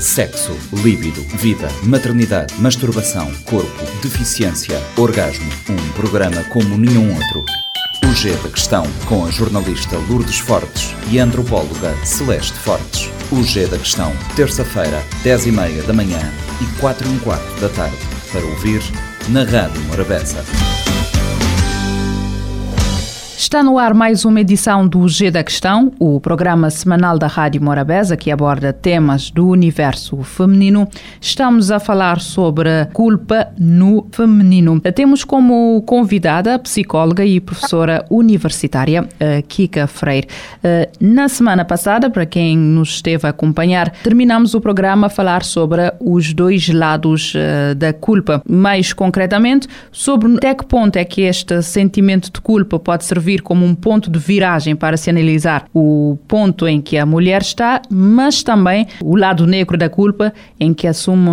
Sexo, líbido, vida, maternidade, masturbação, corpo, deficiência, orgasmo. Um programa como nenhum outro. O G da Questão, com a jornalista Lourdes Fortes e a antropóloga Celeste Fortes. O G da Questão, terça-feira, 10h30 da manhã e 4 h quarto da tarde. Para ouvir na Rádio Morabeza. Está no ar mais uma edição do G da Questão, o programa semanal da Rádio Morabeza que aborda temas do universo feminino. Estamos a falar sobre culpa no feminino. Temos como convidada a psicóloga e professora universitária Kika Freire. Na semana passada, para quem nos esteve a acompanhar, terminamos o programa a falar sobre os dois lados da culpa. Mais concretamente, sobre até que ponto é que este sentimento de culpa pode servir servir como um ponto de viragem para se analisar o ponto em que a mulher está, mas também o lado negro da culpa, em que assume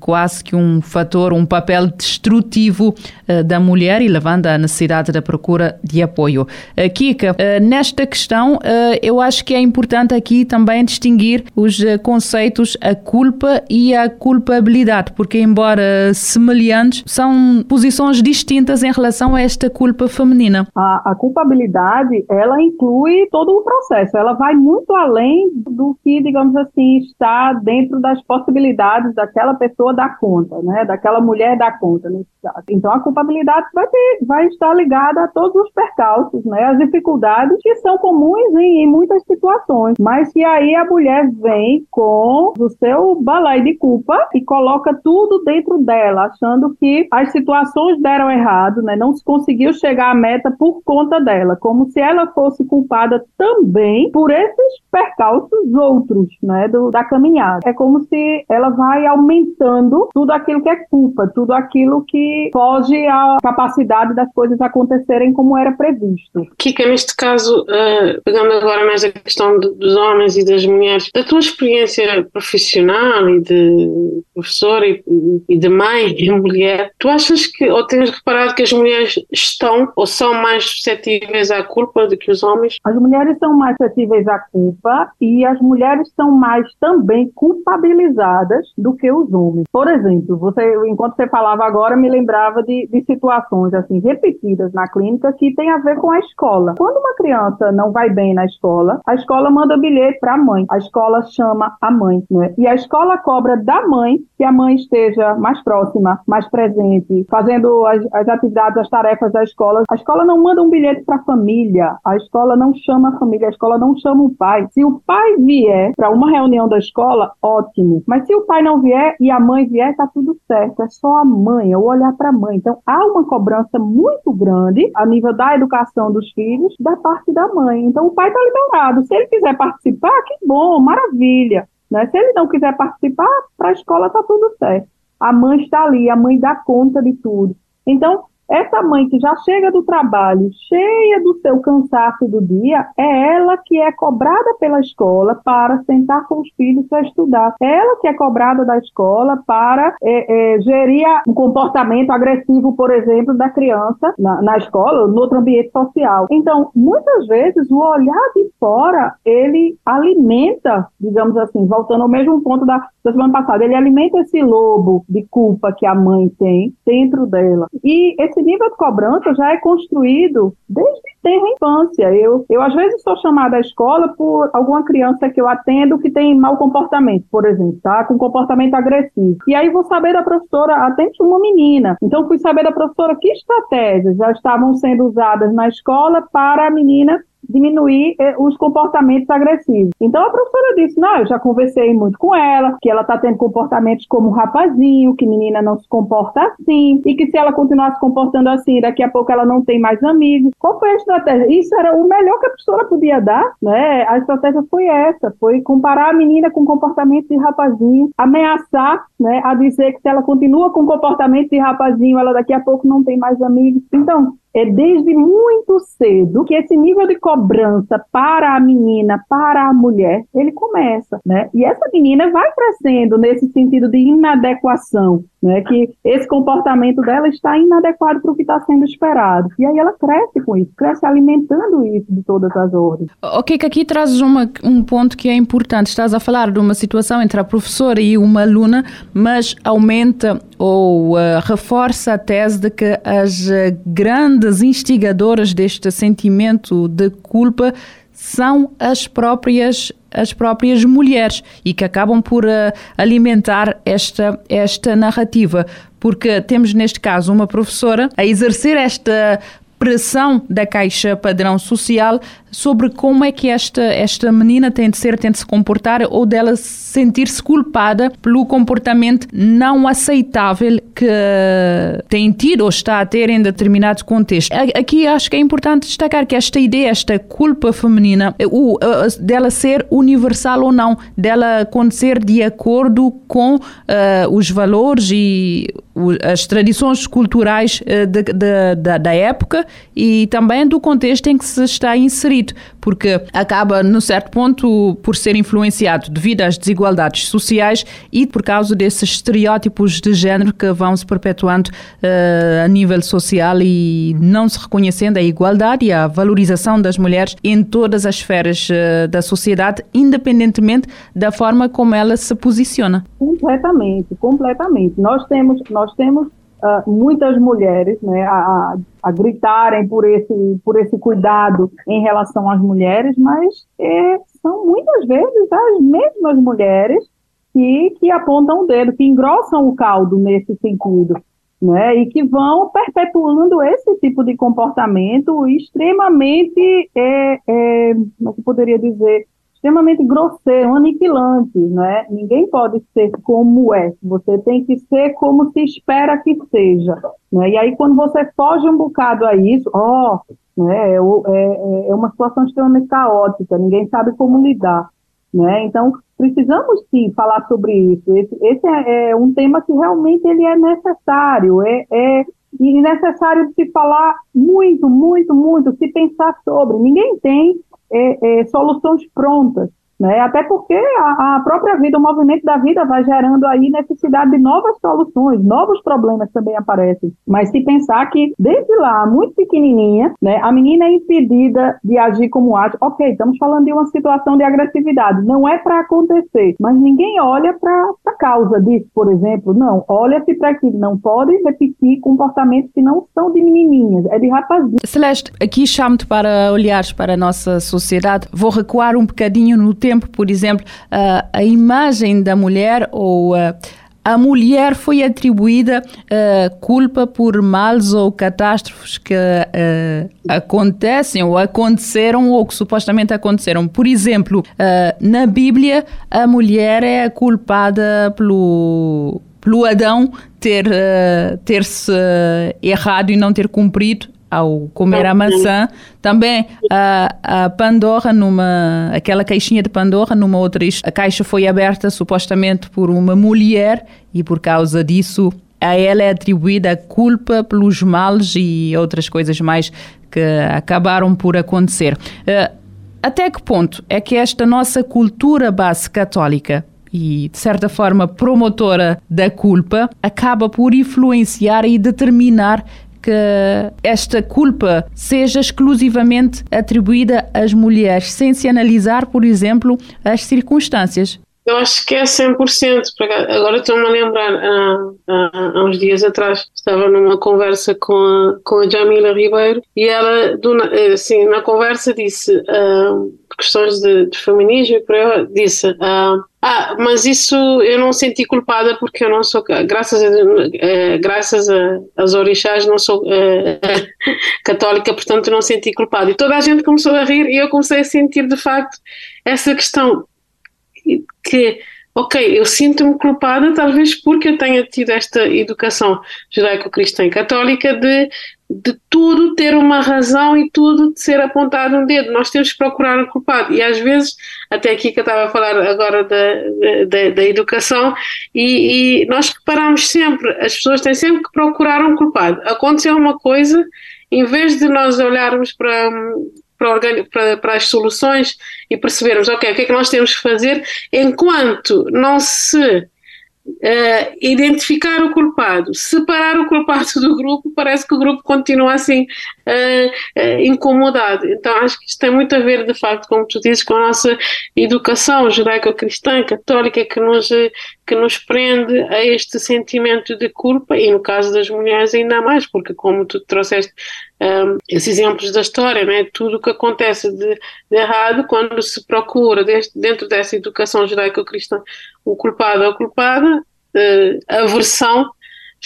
quase que um fator, um papel destrutivo uh, da mulher e levando à necessidade da procura de apoio. Uh, Kika, uh, nesta questão, eu acho que é importante aqui também distinguir os conceitos a culpa e a culpabilidade, porque embora semelhantes, são posições distintas em relação a esta culpa feminina. A, a culpabilidade, ela inclui todo o processo, ela vai muito além do que, digamos assim, está dentro das possibilidades daquela pessoa dar conta, né, daquela mulher dar conta, nesse caso. Então, a culpabilidade vai, ter, vai estar ligada a todos os percalços, né, as dificuldades que são comuns em, em muitas situações, mas que aí a mulher vem com o seu balai de culpa e coloca tudo dentro dela, achando que as situações deram errado, né, não se conseguiu chegar à meta por conta conta dela, como se ela fosse culpada também por esses percalços outros, né, do, da caminhada. É como se ela vai aumentando tudo aquilo que é culpa, tudo aquilo que foge à capacidade das coisas acontecerem como era previsto. Kika, neste caso, uh, pegando agora mais a questão de, dos homens e das mulheres, da tua experiência profissional e de professora e, e de mãe e mulher, tu achas que, ou tens reparado que as mulheres estão ou são mais suscetíveis suscetíveis à culpa do que os homens? As mulheres são mais suscetíveis à culpa e as mulheres são mais também culpabilizadas do que os homens. Por exemplo, você, enquanto você falava agora, me lembrava de, de situações assim repetidas na clínica que tem a ver com a escola. Quando uma criança não vai bem na escola, a escola manda bilhete para a mãe. A escola chama a mãe, né? E a escola cobra da mãe que a mãe esteja mais próxima, mais presente, fazendo as, as atividades, as tarefas da escola. A escola não manda um bilhete para a família. A escola não chama a família, a escola não chama o pai. Se o pai vier para uma reunião da escola, ótimo. Mas se o pai não vier e a mãe vier, tá tudo certo. É só a mãe, é o olhar para a mãe. Então há uma cobrança muito grande a nível da educação dos filhos da parte da mãe. Então o pai está liberado. Se ele quiser participar, que bom, maravilha. Né? Se ele não quiser participar, para a escola tá tudo certo. A mãe está ali, a mãe dá conta de tudo. Então, essa mãe que já chega do trabalho cheia do seu cansaço do dia, é ela que é cobrada pela escola para sentar com os filhos para estudar. É ela que é cobrada da escola para é, é, gerir um comportamento agressivo, por exemplo, da criança na, na escola, no outro ambiente social. Então, muitas vezes, o olhar de fora, ele alimenta, digamos assim, voltando ao mesmo ponto da, da semana passada, ele alimenta esse lobo de culpa que a mãe tem dentro dela. E esse esse nível de cobrança já é construído desde tenra infância. Eu, eu, às vezes, sou chamada à escola por alguma criança que eu atendo que tem mau comportamento, por exemplo, tá? Com comportamento agressivo. E aí vou saber da professora, atende uma menina. Então, fui saber da professora que estratégias já estavam sendo usadas na escola para a menina diminuir eh, os comportamentos agressivos. Então a professora disse: Não, eu já conversei muito com ela, que ela está tendo comportamentos como rapazinho, que menina não se comporta assim, e que se ela continuar se comportando assim, daqui a pouco ela não tem mais amigos. Qual foi a estratégia? Isso era o melhor que a professora podia dar, né? A estratégia foi essa: foi comparar a menina com comportamento de rapazinho, ameaçar, né? A dizer que se ela continua com comportamento de rapazinho, ela daqui a pouco não tem mais amigos. Então, é desde muito cedo que esse nível de cobrança para a menina, para a mulher, ele começa, né? E essa menina vai crescendo nesse sentido de inadequação né, que esse comportamento dela está inadequado para o que está sendo esperado. E aí ela cresce com isso, cresce alimentando isso de todas as ordens. Ok, que aqui trazes uma, um ponto que é importante. Estás a falar de uma situação entre a professora e uma aluna, mas aumenta ou uh, reforça a tese de que as grandes instigadoras deste sentimento de culpa são as próprias as próprias mulheres e que acabam por uh, alimentar esta, esta narrativa. Porque temos, neste caso, uma professora a exercer esta pressão da caixa padrão social sobre como é que esta, esta menina tem de ser, tem de se comportar ou dela sentir-se culpada pelo comportamento não aceitável que tem tido ou está a ter em determinado contexto. Aqui acho que é importante destacar que esta ideia, esta culpa feminina, o, dela ser universal ou não, dela acontecer de acordo com uh, os valores e as tradições culturais uh, de, de, da, da época e também do contexto em que se está inserido, porque acaba, no certo ponto, por ser influenciado devido às desigualdades sociais e por causa desses estereótipos de género que vão se perpetuando uh, a nível social e não se reconhecendo a igualdade e a valorização das mulheres em todas as esferas uh, da sociedade, independentemente da forma como ela se posiciona. Completamente, completamente. Nós temos, nós temos uh, muitas mulheres né, a, a, gritarem por esse, por esse cuidado em relação às mulheres, mas é, são muitas vezes as mesmas mulheres que, que apontam o dedo, que engrossam o caldo nesse sentido. Né, e que vão perpetuando esse tipo de comportamento extremamente, é, é, como é eu poderia dizer, extremamente grosseiro, aniquilante, né? Ninguém pode ser como é. Você tem que ser como se espera que seja, né? E aí quando você foge um bocado a isso, ó, oh, né? É, é, é uma situação extremamente caótica. Ninguém sabe como lidar, né? Então precisamos sim falar sobre isso. Esse, esse é, é, um tema que realmente ele é necessário, é, é e necessário se falar muito, muito, muito, se pensar sobre. Ninguém tem é, é, soluções prontas. Né? Até porque a, a, própria vida, o movimento da vida vai gerando aí necessidade de novas soluções, novos problemas também aparecem. Mas se pensar que desde lá, muito pequenininha, né, a menina é impedida de agir como age, ok, estamos falando de uma situação de agressividade, não é para acontecer, mas ninguém olha para a causa disso, por exemplo, não, olha-se para que não pode repetir comportamentos que não são de menininhas, é de rapazinho. Celeste, aqui chamo-te para olhares para a nossa sociedade, vou recuar um bocadinho no tempo tempo, por exemplo, a, imagem da mulher ou a, mulher foi atribuída culpa por males ou catástrofes que acontecem ou aconteceram ou que supostamente aconteceram. Por exemplo, na Bíblia, a mulher é culpada pelo, pelo Adão ter, ter se errado e não ter cumprido ao comer a maçã, também a, a Pandora, numa, aquela caixinha de Pandora, numa outra, a caixa foi aberta supostamente por uma mulher e por causa disso a ela é atribuída a culpa pelos males e outras coisas mais que acabaram por acontecer. Eh, até que ponto é que esta nossa cultura base católica e, de certa forma, promotora da culpa, acaba por influenciar e determinar que esta culpa seja exclusivamente atribuída às mulheres, sem se analisar, por exemplo, as circunstâncias. Eu acho que é 100%. Agora estou-me a lembrar, há, há, há, uns dias atrás, estava numa conversa com a, com a Jamila Ribeiro e ela, assim, na conversa disse, uh, questões de, de feminismo, disse, uh, ah, mas isso eu não senti culpada porque eu não sou, graças a, uh, graças a, aos orixás, não sou uh, católica, portanto não senti culpada. E toda a gente começou a rir e eu comecei a sentir de facto essa questão que, ok, eu sinto-me culpada talvez porque eu tenha tido esta educação judaico-cristã e católica de, de tudo ter uma razão e tudo de ser apontado um dedo. Nós temos que procurar o culpado. E às vezes, até aqui que eu estava a falar agora da, da, da educação, e, e nós reparamos sempre, as pessoas têm sempre que procurar um culpado. Aconteceu uma coisa, em vez de nós olharmos para para, para, as soluções e percebermos, ok, o que é que nós temos que fazer enquanto não se Uh, identificar o culpado, separar o culpado do grupo, parece que o grupo continua assim uh, uh, incomodado. Então acho que isto tem muito a ver, de facto, como tu dizes, com a nossa educação judaico-cristã, católica, que nos, que nos prende a este sentimento de culpa, e no caso das mulheres ainda mais, porque como tu trouxeste um, esses exemplos da história, né? tudo o que acontece de, de, errado quando se procura deste, dentro dessa educação judaico-cristã o culpado ou a culpada, uh, a versão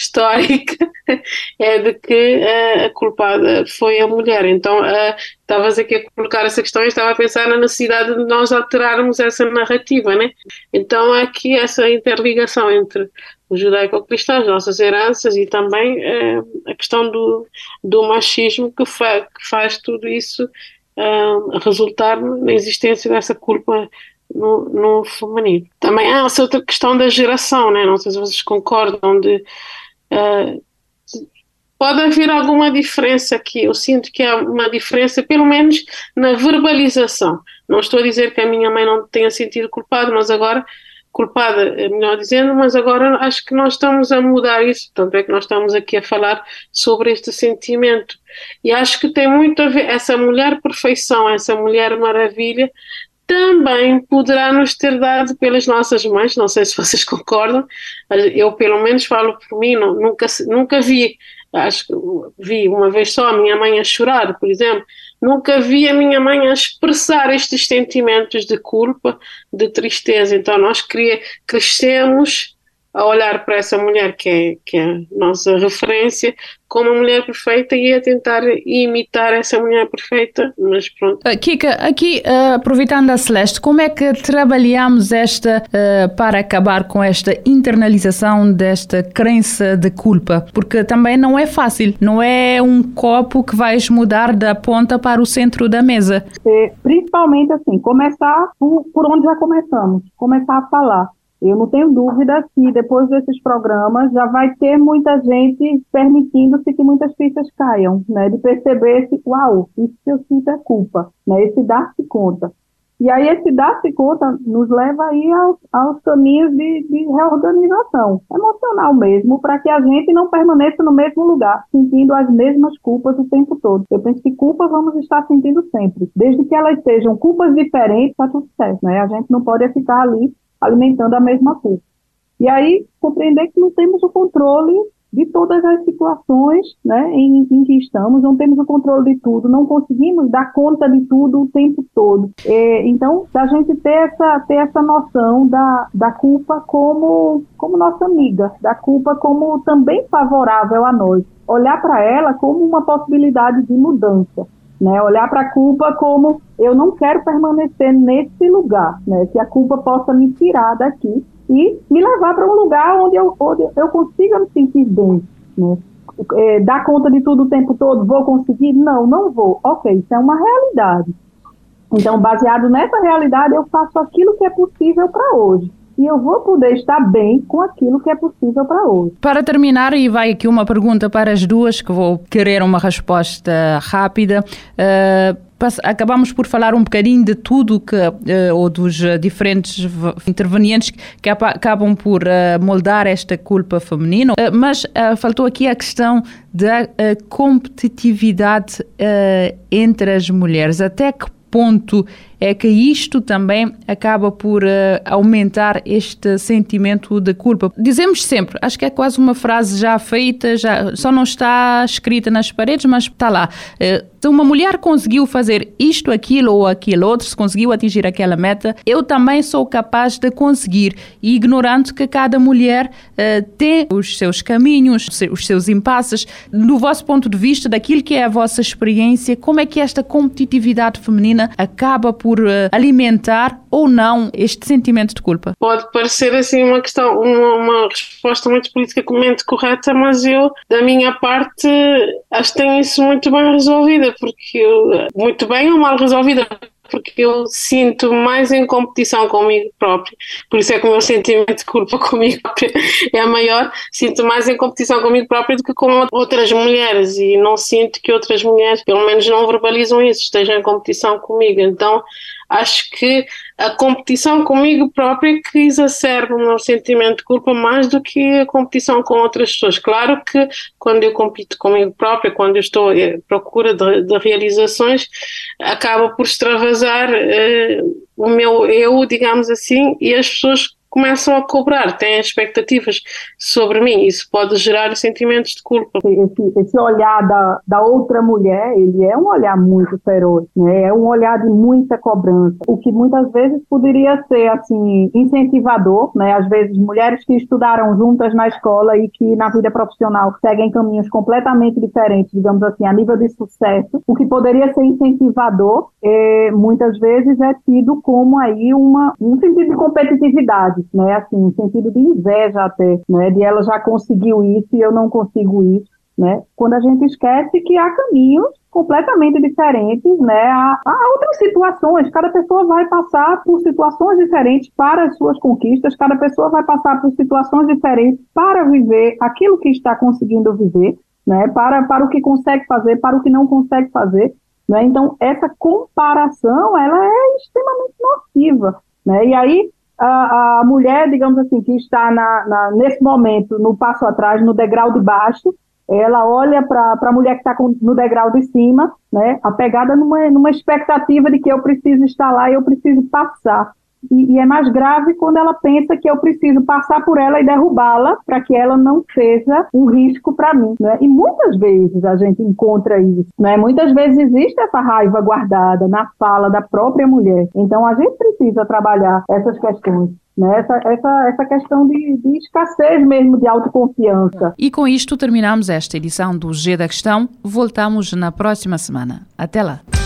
histórica é de que uh, a culpada foi a mulher. Então, uh, estavas aqui a colocar essa questão e estava a pensar na necessidade de nós alterarmos essa narrativa, né? Então, há aqui essa interligação entre o judaico-cristão, as nossas heranças e também uh, a questão do, do machismo que, fa que faz tudo isso resultar na existência dessa culpa no, no feminino. Também há essa outra questão da geração, né? não sei se vocês concordam, de pode haver alguma diferença aqui, eu sinto que há uma diferença, pelo menos na verbalização. Não estou a dizer que a minha mãe não tenha sentido culpada, mas agora culpada, é melhor dizendo, mas agora acho que nós estamos a mudar isso, tanto é que nós estamos aqui a falar sobre este sentimento. E acho que tem muito a ver, essa mulher perfeição, essa mulher maravilha, também poderá nos ter dado pelas nossas mães, não sei se vocês concordam, eu pelo menos falo por mim, não, nunca, nunca vi, acho que vi uma vez só a minha mãe a chorar, por exemplo, nunca vi a minha mãe a expressar estes sentimentos de culpa, de tristeza. Então nós crescemos a olhar para essa mulher que é, que é a nossa referência como uma mulher perfeita e a tentar imitar essa mulher perfeita, mas pronto. Uh, Kika, aqui uh, aproveitando a Celeste, como é que trabalhamos esta uh, para acabar com esta internalização desta crença de culpa? Porque também não é fácil, não é um copo que vais mudar da ponta para o centro da mesa. É, principalmente assim, começar por, por onde já começamos, começar a falar eu não tenho dúvida que depois desses programas já vai ter muita gente permitindo-se que muitas fichas caiam, né? De perceber se, uau, isso que eu sinto é culpa, né? Esse dar-se conta. E aí esse dar-se conta nos leva aí aos, aos caminhos de, de, reorganização emocional mesmo, para que a gente não permaneça no mesmo lugar, sentindo as mesmas culpas o tempo todo. Eu penso que culpas vamos estar sentindo sempre. Desde que elas sejam culpas diferentes, está tudo certo, né? A gente não pode ficar ali alimentando a mesma culpa. E aí, compreender que não temos o controle de todas as situações né, em, em, que estamos, não temos o controle de tudo, não conseguimos dar conta de tudo o tempo todo. É, então, da gente ter essa, ter essa noção da, da culpa como, como nossa amiga, da culpa como também favorável a nós, olhar para ela como uma possibilidade de mudança. Né, olhar para a culpa como eu não quero permanecer nesse lugar, né, que a culpa possa me tirar daqui e me levar para um lugar onde eu, onde eu consiga me sentir bem. Né. É, dar conta de tudo o tempo todo, vou conseguir? Não, não vou. Ok, isso é uma realidade. Então, baseado nessa realidade, eu faço aquilo que é possível para hoje e eu vou poder estar bem com aquilo que é possível para hoje. Para terminar, e vai aqui uma pergunta para as duas, que vou querer uma resposta rápida. Uh, acabamos por falar um bocadinho de tudo que, uh, ou dos diferentes intervenientes que acabam por moldar esta culpa feminina, mas faltou aqui a questão da competitividade entre as mulheres. Até que ponto é que isto também acaba por uh, aumentar este sentimento de culpa. Dizemos sempre, acho que é quase uma frase já feita, já só não está escrita nas paredes, mas está lá. Uh, se uma mulher conseguiu fazer isto, aquilo ou aquilo outro, se conseguiu atingir aquela meta, eu também sou capaz de conseguir, ignorando que cada mulher uh, tem os seus caminhos, os seus impasses. Do vosso ponto de vista, daquilo que é a vossa experiência, como é que esta competitividade feminina acaba por por eh, alimentar ou não este sentimento de culpa? Pode parecer assim uma questão, uma, uma resposta muito politicamente correta, mas eu, da minha parte, acho que tenho isso muito bem resolvida, porque eu, muito bem ou mal resolvida, porque eu sinto mais em competição comigo próprio, por isso é que o meu sentimento de culpa comigo é maior, sinto mais em competição comigo próprio do que com outras mulheres. E não sinto que outras mulheres, pelo menos não verbalizam isso, estejam em competição comigo, então acho que a competição comigo própria que exacerba o meu sentimento de culpa mais do que a competição com outras pessoas. Claro que quando eu compito comigo própria, quando eu estou à procura de, de realizações, acaba por extravasar uh, o meu eu, digamos assim, e as pessoas começam a cobrar, têm expectativas sobre mim. Isso pode gerar sentimentos de culpa. Esse, esse olhar da, da outra mulher, ele é um olhar muito feroz, né? É um olhar de muita cobrança, o que muitas vezes poderia ser assim incentivador, né? Às vezes mulheres que estudaram juntas na escola e que na vida profissional seguem caminhos completamente diferentes, digamos assim, a nível de sucesso, o que poderia ser incentivador, é, muitas vezes é tido como aí uma um sentido de competitividade né? Assim, no sentido de inveja até, né? De ela já conseguiu isso e eu não consigo isso, né? Quando a gente esquece que há caminhos completamente diferentes, né? Há, há, outras situações, cada pessoa vai passar por situações diferentes para as suas conquistas, cada pessoa vai passar por situações diferentes para viver aquilo que está conseguindo viver, né? Para, para o que consegue fazer, para o que não consegue fazer, né? Então, essa comparação, ela é extremamente nociva, né? E aí, a, a mulher, digamos assim, que está na, na, nesse momento no passo atrás, no degrau de baixo, ela olha para a mulher que está no degrau de cima, né, apegada numa, numa expectativa de que eu preciso estar lá eu preciso passar. E, e, é mais grave quando ela pensa que eu preciso passar por ela e derrubá-la para que ela não seja um risco para mim. Né? E muitas vezes a gente encontra isso. Né? Muitas vezes existe essa raiva guardada na fala da própria mulher. Então a gente precisa trabalhar essas questões. Né? Essa, essa, essa questão de, de escassez mesmo de autoconfiança. E com isto terminamos esta edição do G da Questão. Voltamos na próxima semana. Até lá.